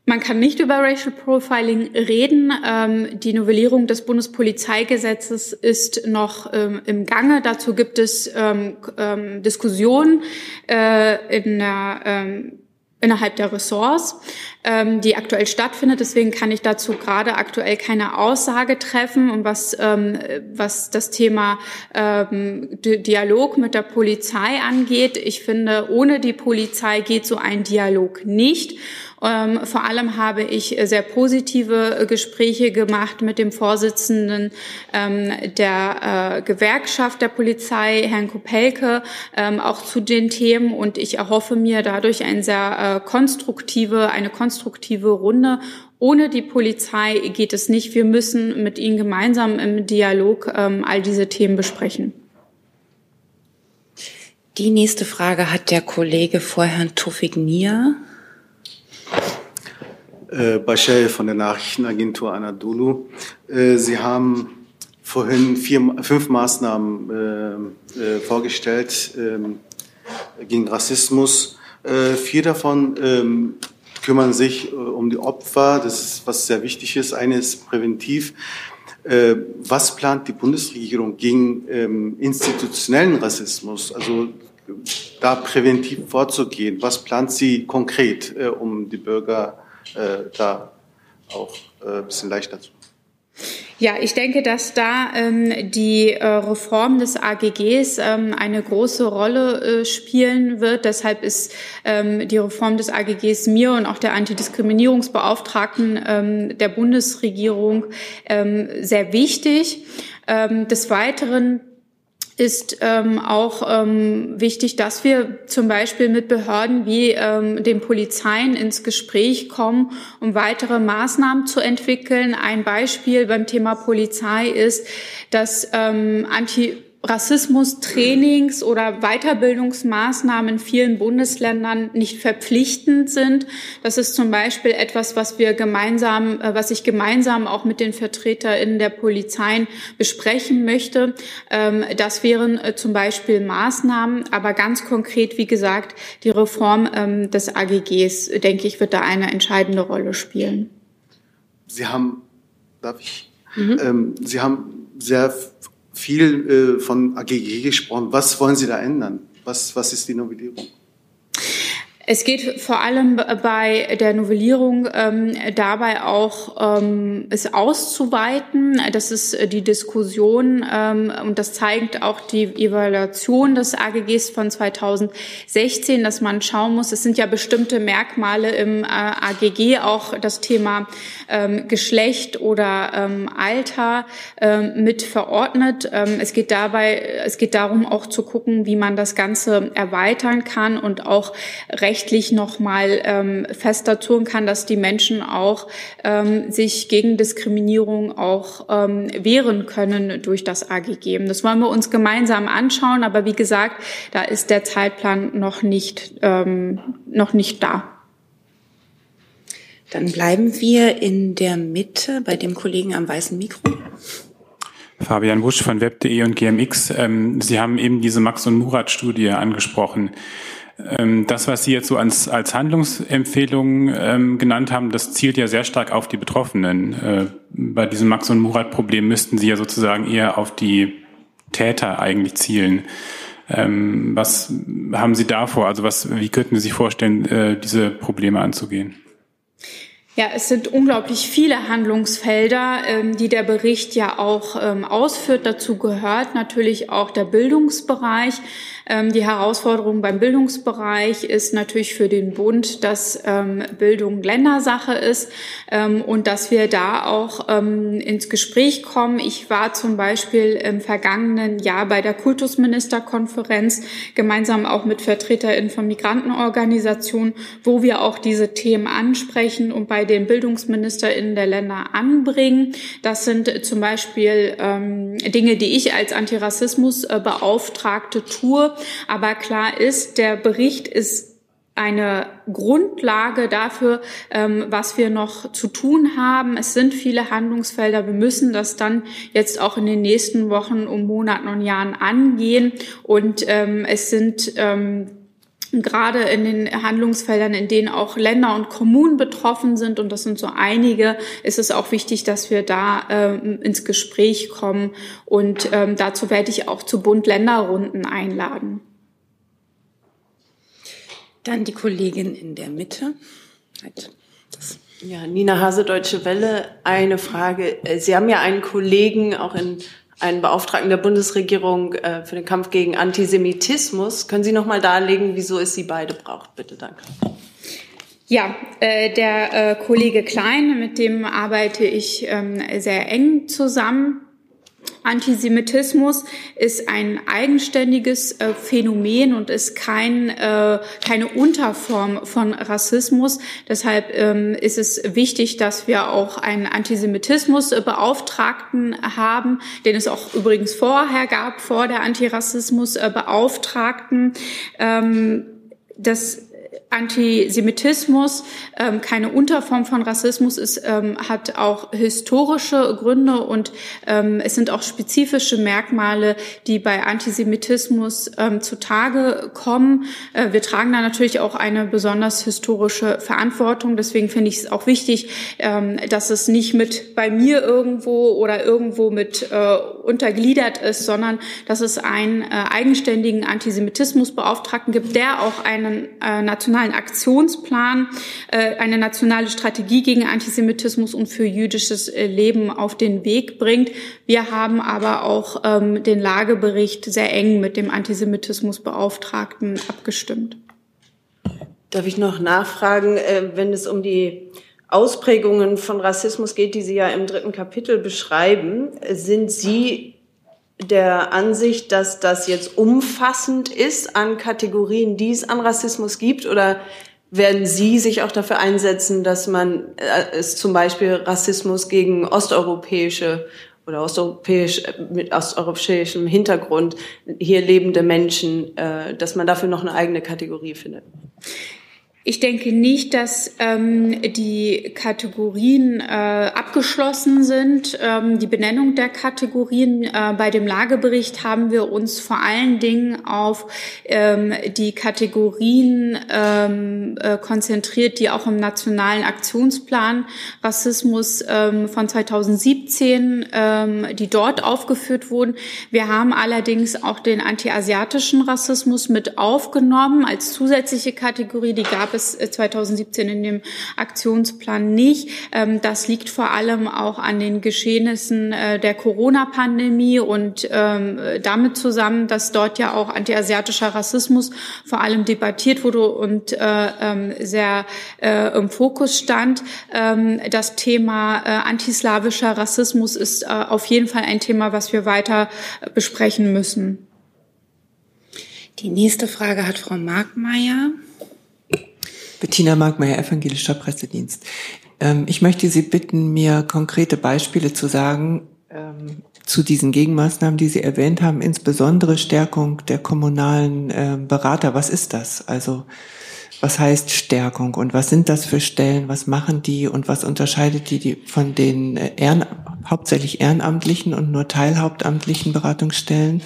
Man kann nicht über Racial Profiling reden. Ähm, die Novellierung des Bundespolizeigesetzes ist noch ähm, im Gange. Dazu gibt es ähm, ähm Diskussionen äh, in der ähm, innerhalb der Ressorts, ähm, die aktuell stattfindet. Deswegen kann ich dazu gerade aktuell keine Aussage treffen. Und was, ähm, was das Thema ähm, Dialog mit der Polizei angeht, ich finde, ohne die Polizei geht so ein Dialog nicht. Ähm, vor allem habe ich sehr positive Gespräche gemacht mit dem Vorsitzenden ähm, der äh, Gewerkschaft der Polizei, Herrn Kopelke, ähm, auch zu den Themen. Und ich erhoffe mir dadurch ein sehr äh, konstruktive, eine konstruktive Runde. Ohne die Polizei geht es nicht. Wir müssen mit ihnen gemeinsam im Dialog ähm, all diese Themen besprechen. Die nächste Frage hat der Kollege vor Herrn Tufik Nia. Äh, Bashir von der Nachrichtenagentur Anadolu. Äh, Sie haben vorhin vier, fünf Maßnahmen äh, äh, vorgestellt äh, gegen Rassismus. Äh, vier davon ähm, kümmern sich äh, um die Opfer, das ist was sehr wichtig ist. Eine ist präventiv. Was plant die Bundesregierung gegen ähm, institutionellen Rassismus? Also da präventiv vorzugehen. Was plant sie konkret, um die Bürger äh, da auch äh, ein bisschen leichter zu ja, ich denke, dass da ähm, die äh, Reform des AGGs ähm, eine große Rolle äh, spielen wird. Deshalb ist ähm, die Reform des AGGs mir und auch der Antidiskriminierungsbeauftragten ähm, der Bundesregierung ähm, sehr wichtig. Ähm, des Weiteren ist ähm, auch ähm, wichtig, dass wir zum Beispiel mit Behörden wie ähm, den Polizeien ins Gespräch kommen, um weitere Maßnahmen zu entwickeln. Ein Beispiel beim Thema Polizei ist, dass ähm, Anti Rassismus-Trainings oder Weiterbildungsmaßnahmen in vielen Bundesländern nicht verpflichtend sind. Das ist zum Beispiel etwas, was wir gemeinsam, äh, was ich gemeinsam auch mit den VertreterInnen der Polizeien besprechen möchte. Ähm, das wären äh, zum Beispiel Maßnahmen, aber ganz konkret, wie gesagt, die Reform ähm, des AGGs, denke ich, wird da eine entscheidende Rolle spielen. Sie haben, darf ich, mhm. ähm, Sie haben sehr viel äh, von AGG gesprochen. Was wollen Sie da ändern? Was, was ist die Novellierung? Es geht vor allem bei der Novellierung ähm, dabei auch, ähm, es auszuweiten. Das ist die Diskussion ähm, und das zeigt auch die Evaluation des AGGs von 2016, dass man schauen muss, es sind ja bestimmte Merkmale im äh, AGG, auch das Thema ähm, Geschlecht oder ähm, Alter ähm, mit verordnet. Ähm, es geht dabei, es geht darum auch zu gucken, wie man das Ganze erweitern kann und auch recht rechtlich nochmal ähm, fester tun kann, dass die Menschen auch ähm, sich gegen Diskriminierung auch ähm, wehren können durch das AGG. Das wollen wir uns gemeinsam anschauen, aber wie gesagt, da ist der Zeitplan noch nicht, ähm, noch nicht da. Dann bleiben wir in der Mitte bei dem Kollegen am weißen Mikro. Fabian Busch von web.de und GMX. Ähm, Sie haben eben diese Max- und Murat-Studie angesprochen. Ähm, das, was Sie jetzt so als, als Handlungsempfehlung ähm, genannt haben, das zielt ja sehr stark auf die Betroffenen. Äh, bei diesem Max- und Murat-Problem müssten Sie ja sozusagen eher auf die Täter eigentlich zielen. Ähm, was haben Sie da vor? Also was, wie könnten Sie sich vorstellen, äh, diese Probleme anzugehen? Ja, es sind unglaublich viele Handlungsfelder, ähm, die der Bericht ja auch ähm, ausführt. Dazu gehört natürlich auch der Bildungsbereich. Ähm, die Herausforderung beim Bildungsbereich ist natürlich für den Bund, dass ähm, Bildung Ländersache ist ähm, und dass wir da auch ins Gespräch kommen. Ich war zum Beispiel im vergangenen Jahr bei der Kultusministerkonferenz gemeinsam auch mit VertreterInnen von Migrantenorganisationen, wo wir auch diese Themen ansprechen und bei den BildungsministerInnen der Länder anbringen. Das sind zum Beispiel Dinge, die ich als Antirassismusbeauftragte tue. Aber klar ist, der Bericht ist eine Grundlage dafür, ähm, was wir noch zu tun haben. Es sind viele Handlungsfelder. Wir müssen das dann jetzt auch in den nächsten Wochen, um Monaten und Jahren angehen. Und ähm, es sind ähm, gerade in den Handlungsfeldern, in denen auch Länder und Kommunen betroffen sind, und das sind so einige, ist es auch wichtig, dass wir da ähm, ins Gespräch kommen. Und ähm, dazu werde ich auch zu Bund-Länder-Runden einladen. Dann die Kollegin in der Mitte. Halt, ja, Nina Hase, Deutsche Welle. Eine Frage. Sie haben ja einen Kollegen auch in einen Beauftragten der Bundesregierung äh, für den Kampf gegen Antisemitismus. Können Sie noch mal darlegen, wieso es Sie beide braucht? Bitte, danke. Ja, äh, der äh, Kollege Klein, mit dem arbeite ich ähm, sehr eng zusammen. Antisemitismus ist ein eigenständiges äh, Phänomen und ist kein, äh, keine Unterform von Rassismus. Deshalb ähm, ist es wichtig, dass wir auch einen Antisemitismusbeauftragten haben, den es auch übrigens vorher gab, vor der Antirassismusbeauftragten. Ähm, das Antisemitismus ähm, keine Unterform von Rassismus ist, ähm, hat auch historische Gründe und ähm, es sind auch spezifische Merkmale, die bei Antisemitismus ähm, zutage kommen. Äh, wir tragen da natürlich auch eine besonders historische Verantwortung. Deswegen finde ich es auch wichtig, ähm, dass es nicht mit bei mir irgendwo oder irgendwo mit äh, untergliedert ist, sondern dass es einen äh, eigenständigen Antisemitismusbeauftragten gibt, der auch einen äh, nationalen Aktionsplan, äh, eine nationale Strategie gegen Antisemitismus und für jüdisches äh, Leben auf den Weg bringt. Wir haben aber auch ähm, den Lagebericht sehr eng mit dem Antisemitismusbeauftragten abgestimmt. Darf ich noch nachfragen, äh, wenn es um die Ausprägungen von Rassismus geht, die Sie ja im dritten Kapitel beschreiben, sind Sie der Ansicht, dass das jetzt umfassend ist an Kategorien, die es an Rassismus gibt? Oder werden Sie sich auch dafür einsetzen, dass man äh, es zum Beispiel Rassismus gegen osteuropäische oder osteuropäisch, mit osteuropäischem Hintergrund hier lebende Menschen, äh, dass man dafür noch eine eigene Kategorie findet? Ich denke nicht, dass ähm, die Kategorien äh, abgeschlossen sind. Ähm, die Benennung der Kategorien äh, bei dem Lagebericht haben wir uns vor allen Dingen auf ähm, die Kategorien ähm, äh, konzentriert, die auch im nationalen Aktionsplan Rassismus ähm, von 2017, ähm, die dort aufgeführt wurden. Wir haben allerdings auch den antiasiatischen Rassismus mit aufgenommen als zusätzliche Kategorie. Die gab es 2017 äh, in dem Aktionsplan nicht. Ähm, das liegt vor allem auch an den Geschehnissen äh, der Corona-Pandemie und ähm, damit zusammen, dass dort ja auch antiasiatischer Rassismus vor allem debattiert wurde und äh, ähm, sehr im Fokus stand. Das Thema antislawischer Rassismus ist auf jeden Fall ein Thema, was wir weiter besprechen müssen. Die nächste Frage hat Frau Markmeier. Bettina Markmeier, Evangelischer Pressedienst. Ähm, ich möchte Sie bitten, mir konkrete Beispiele zu sagen ähm, zu diesen Gegenmaßnahmen, die Sie erwähnt haben, insbesondere Stärkung der kommunalen äh, Berater. Was ist das? Also was heißt Stärkung und was sind das für Stellen? Was machen die und was unterscheidet die, von den Ehren, hauptsächlich ehrenamtlichen und nur teilhauptamtlichen Beratungsstellen?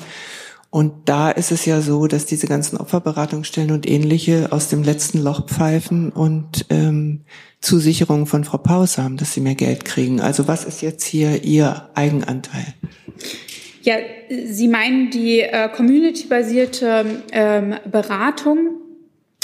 Und da ist es ja so, dass diese ganzen Opferberatungsstellen und ähnliche aus dem letzten Loch pfeifen und ähm, Zusicherungen von Frau Paus haben, dass sie mehr Geld kriegen. Also was ist jetzt hier Ihr Eigenanteil? Ja, Sie meinen die äh, community-basierte ähm, Beratung.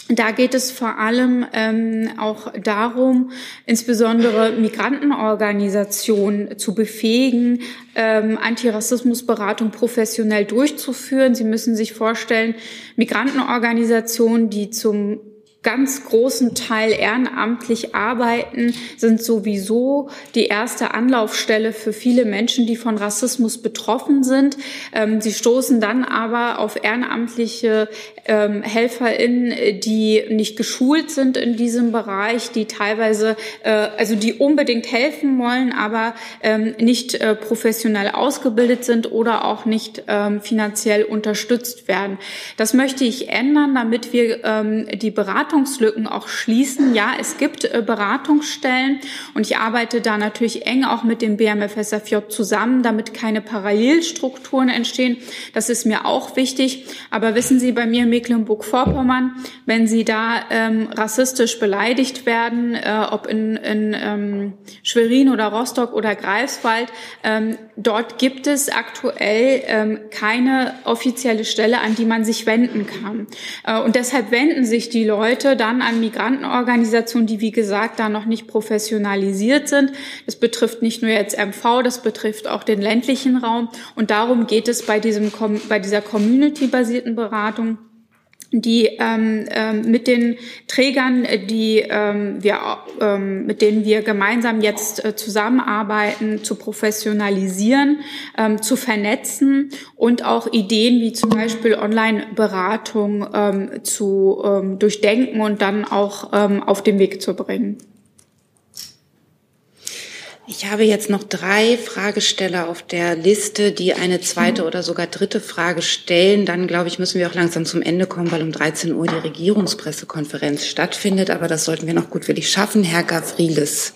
Da geht es vor allem ähm, auch darum, insbesondere Migrantenorganisationen zu befähigen, ähm, Antirassismusberatung professionell durchzuführen. Sie müssen sich vorstellen, Migrantenorganisationen, die zum ganz großen Teil ehrenamtlich arbeiten, sind sowieso die erste Anlaufstelle für viele Menschen, die von Rassismus betroffen sind. Ähm, sie stoßen dann aber auf ehrenamtliche ähm, HelferInnen, die nicht geschult sind in diesem Bereich, die teilweise, äh, also die unbedingt helfen wollen, aber ähm, nicht äh, professionell ausgebildet sind oder auch nicht ähm, finanziell unterstützt werden. Das möchte ich ändern, damit wir ähm, die Beratung Beratungslücken auch schließen. Ja, es gibt äh, Beratungsstellen und ich arbeite da natürlich eng auch mit dem BMFSFJ zusammen, damit keine Parallelstrukturen entstehen. Das ist mir auch wichtig. Aber wissen Sie, bei mir Mecklenburg-Vorpommern, wenn Sie da ähm, rassistisch beleidigt werden, äh, ob in, in ähm, Schwerin oder Rostock oder Greifswald, ähm, dort gibt es aktuell ähm, keine offizielle Stelle, an die man sich wenden kann. Äh, und deshalb wenden sich die Leute dann an Migrantenorganisationen, die wie gesagt da noch nicht professionalisiert sind. Das betrifft nicht nur jetzt MV, das betrifft auch den ländlichen Raum. Und darum geht es bei, diesem, bei dieser community-basierten Beratung die ähm, ähm, mit den Trägern, die ähm, wir, ähm, mit denen wir gemeinsam jetzt äh, zusammenarbeiten, zu professionalisieren, ähm, zu vernetzen und auch Ideen wie zum Beispiel Online-Beratung ähm, zu ähm, durchdenken und dann auch ähm, auf den Weg zu bringen. Ich habe jetzt noch drei Fragesteller auf der Liste, die eine zweite oder sogar dritte Frage stellen. Dann, glaube ich, müssen wir auch langsam zum Ende kommen, weil um 13 Uhr die Regierungspressekonferenz stattfindet. Aber das sollten wir noch gutwillig schaffen. Herr Gavrilis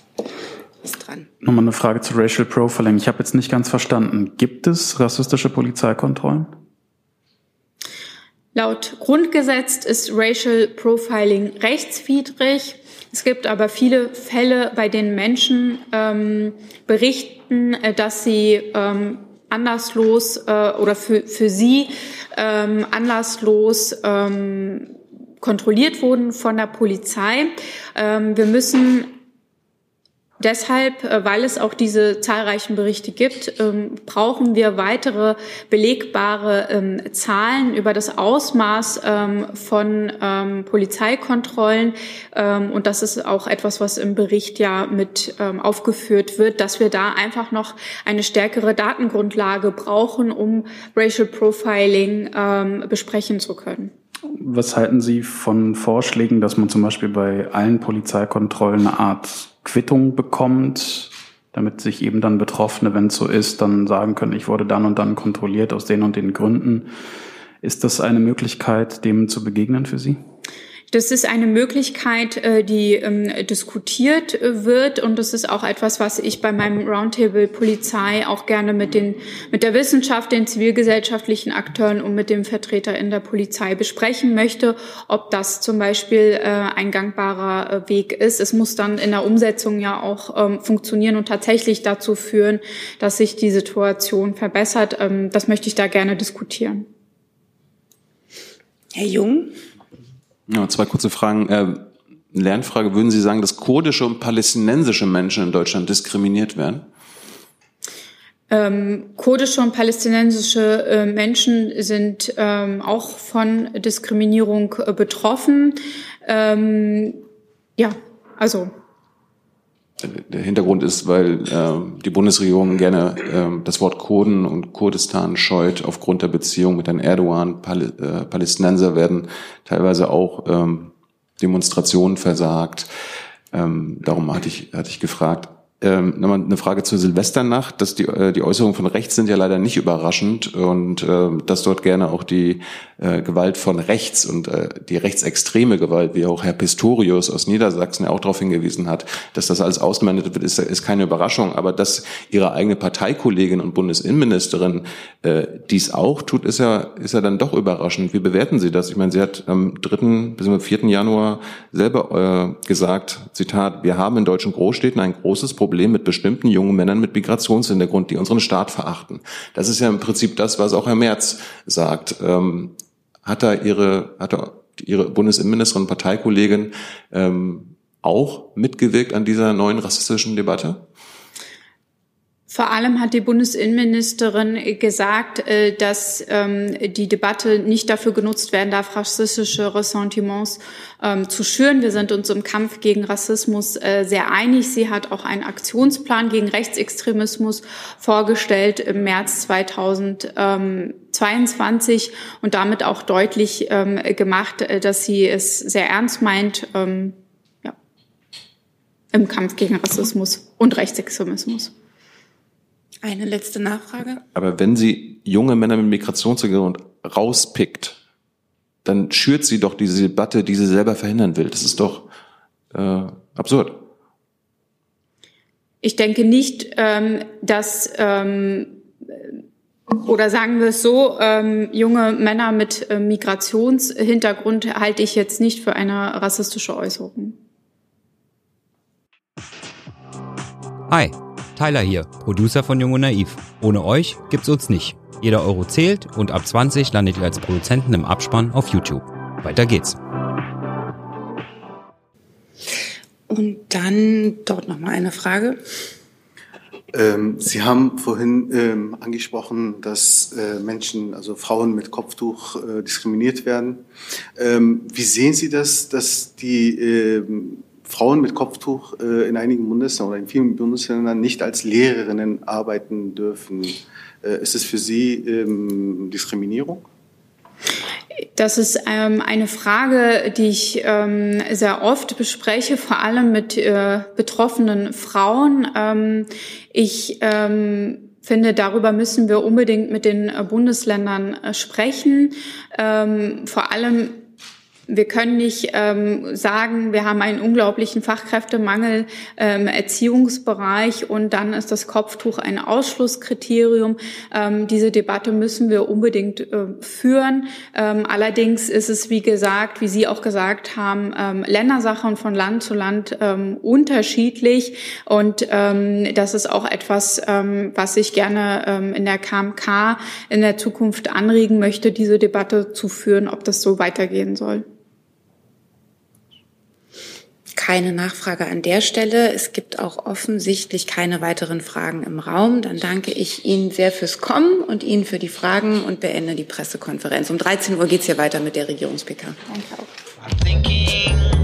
ist dran. Nochmal eine Frage zu Racial Profiling. Ich habe jetzt nicht ganz verstanden. Gibt es rassistische Polizeikontrollen? Laut Grundgesetz ist Racial Profiling rechtswidrig. Es gibt aber viele Fälle, bei denen Menschen ähm, berichten, äh, dass sie ähm, anlasslos äh, oder für, für sie ähm, anlasslos ähm, kontrolliert wurden von der Polizei. Ähm, wir müssen Deshalb, äh, weil es auch diese zahlreichen Berichte gibt, ähm, brauchen wir weitere belegbare ähm, Zahlen über das Ausmaß ähm, von Polizeikontrollen. Und das ist auch etwas, was im Bericht ja mit aufgeführt wird, dass wir da einfach noch eine stärkere Datengrundlage brauchen, um Racial Profiling besprechen zu können. Was halten Sie von Vorschlägen, dass man zum Beispiel bei allen Polizeikontrollen eine Art Quittung bekommt, damit sich eben dann Betroffene, wenn es so ist, dann sagen können, ich wurde dann und dann kontrolliert aus den und den Gründen. Ist das eine Möglichkeit, dem zu begegnen für Sie? Das ist eine Möglichkeit, äh, die ähm, diskutiert äh, wird und das ist auch etwas, was ich bei meinem Roundtable Polizei auch gerne mit den mit der Wissenschaft, den zivilgesellschaftlichen Akteuren und mit dem Vertreter in der Polizei besprechen möchte, ob das zum Beispiel äh, ein gangbarer Weg ist. Es muss dann in der Umsetzung ja auch ähm, funktionieren und tatsächlich dazu führen, dass sich die Situation verbessert. Ähm, das möchte ich da gerne diskutieren. Herr Jung. Ja, zwei kurze Fragen. Äh, Lernfrage, würden Sie sagen, dass kurdische und palästinensische Menschen in Deutschland diskriminiert werden? Ähm, kurdische und palästinensische äh, Menschen sind ähm, auch von Diskriminierung äh, betroffen. Ähm, ja, also der Hintergrund ist, weil äh, die Bundesregierung gerne äh, das Wort Kurden und Kurdistan scheut aufgrund der Beziehung mit Herrn Erdogan. Pal äh, Palästinenser werden teilweise auch ähm, Demonstrationen versagt. Ähm, darum hatte ich, hatte ich gefragt. Ähm, nochmal eine Frage zur Silvesternacht. Dass die, äh, die Äußerungen von rechts sind ja leider nicht überraschend und äh, dass dort gerne auch die äh, Gewalt von rechts und äh, die rechtsextreme Gewalt, wie auch Herr Pistorius aus Niedersachsen ja auch darauf hingewiesen hat, dass das alles ausgemeldet wird, ist, ist keine Überraschung. Aber dass Ihre eigene Parteikollegin und Bundesinnenministerin äh, dies auch tut, ist ja, ist ja dann doch überraschend. Wie bewerten Sie das? Ich meine, sie hat am 3. bis zum 4. Januar selber äh, gesagt, Zitat, wir haben in deutschen Großstädten ein großes Problem Problem mit bestimmten jungen Männern mit Migrationshintergrund, die unseren Staat verachten. Das ist ja im Prinzip das, was auch Herr Merz sagt. Ähm, hat er ihre, hat er ihre Bundesinnenministerin und Parteikollegin ähm, auch mitgewirkt an dieser neuen rassistischen Debatte? Vor allem hat die Bundesinnenministerin gesagt, äh, dass ähm, die Debatte nicht dafür genutzt werden darf, rassistische Ressentiments ähm, zu schüren. Wir sind uns im Kampf gegen Rassismus äh, sehr einig. Sie hat auch einen Aktionsplan gegen Rechtsextremismus vorgestellt im März 2022 und damit auch deutlich ähm, gemacht, äh, dass sie es sehr ernst meint im Kampf gegen Rassismus und Rechtsextremismus. Eine letzte Nachfrage. Aber wenn sie junge Männer mit Migrationshintergrund rauspickt, dann schürt sie doch diese Debatte, die sie selber verhindern will. Das ist doch äh, absurd. Ich denke nicht, ähm, dass ähm, oder sagen wir es so, ähm, junge Männer mit äh, Migrationshintergrund halte ich jetzt nicht für eine rassistische Äußerung. Hi. Tyler hier, Producer von Jung und Naiv. Ohne euch gibt's uns nicht. Jeder Euro zählt und ab 20 landet ihr als Produzenten im Abspann auf YouTube. Weiter geht's. Und dann dort nochmal eine Frage. Ähm, Sie haben vorhin ähm, angesprochen, dass äh, Menschen, also Frauen mit Kopftuch äh, diskriminiert werden. Ähm, wie sehen Sie das, dass die ähm, Frauen mit Kopftuch äh, in einigen Bundesländern oder in vielen Bundesländern nicht als Lehrerinnen arbeiten dürfen. Äh, ist es für Sie ähm, Diskriminierung? Das ist ähm, eine Frage, die ich ähm, sehr oft bespreche, vor allem mit äh, betroffenen Frauen. Ähm, ich ähm, finde, darüber müssen wir unbedingt mit den äh, Bundesländern äh, sprechen. Ähm, vor allem wir können nicht ähm, sagen, wir haben einen unglaublichen Fachkräftemangel im ähm, Erziehungsbereich und dann ist das Kopftuch ein Ausschlusskriterium. Ähm, diese Debatte müssen wir unbedingt äh, führen. Ähm, allerdings ist es, wie gesagt, wie Sie auch gesagt haben, ähm, Ländersache und von Land zu Land ähm, unterschiedlich. Und ähm, das ist auch etwas, ähm, was ich gerne ähm, in der KMK in der Zukunft anregen möchte, diese Debatte zu führen, ob das so weitergehen soll keine Nachfrage an der Stelle. Es gibt auch offensichtlich keine weiteren Fragen im Raum. Dann danke ich Ihnen sehr fürs Kommen und Ihnen für die Fragen und beende die Pressekonferenz. Um 13 Uhr geht es hier weiter mit der Regierungspicker. Danke auch.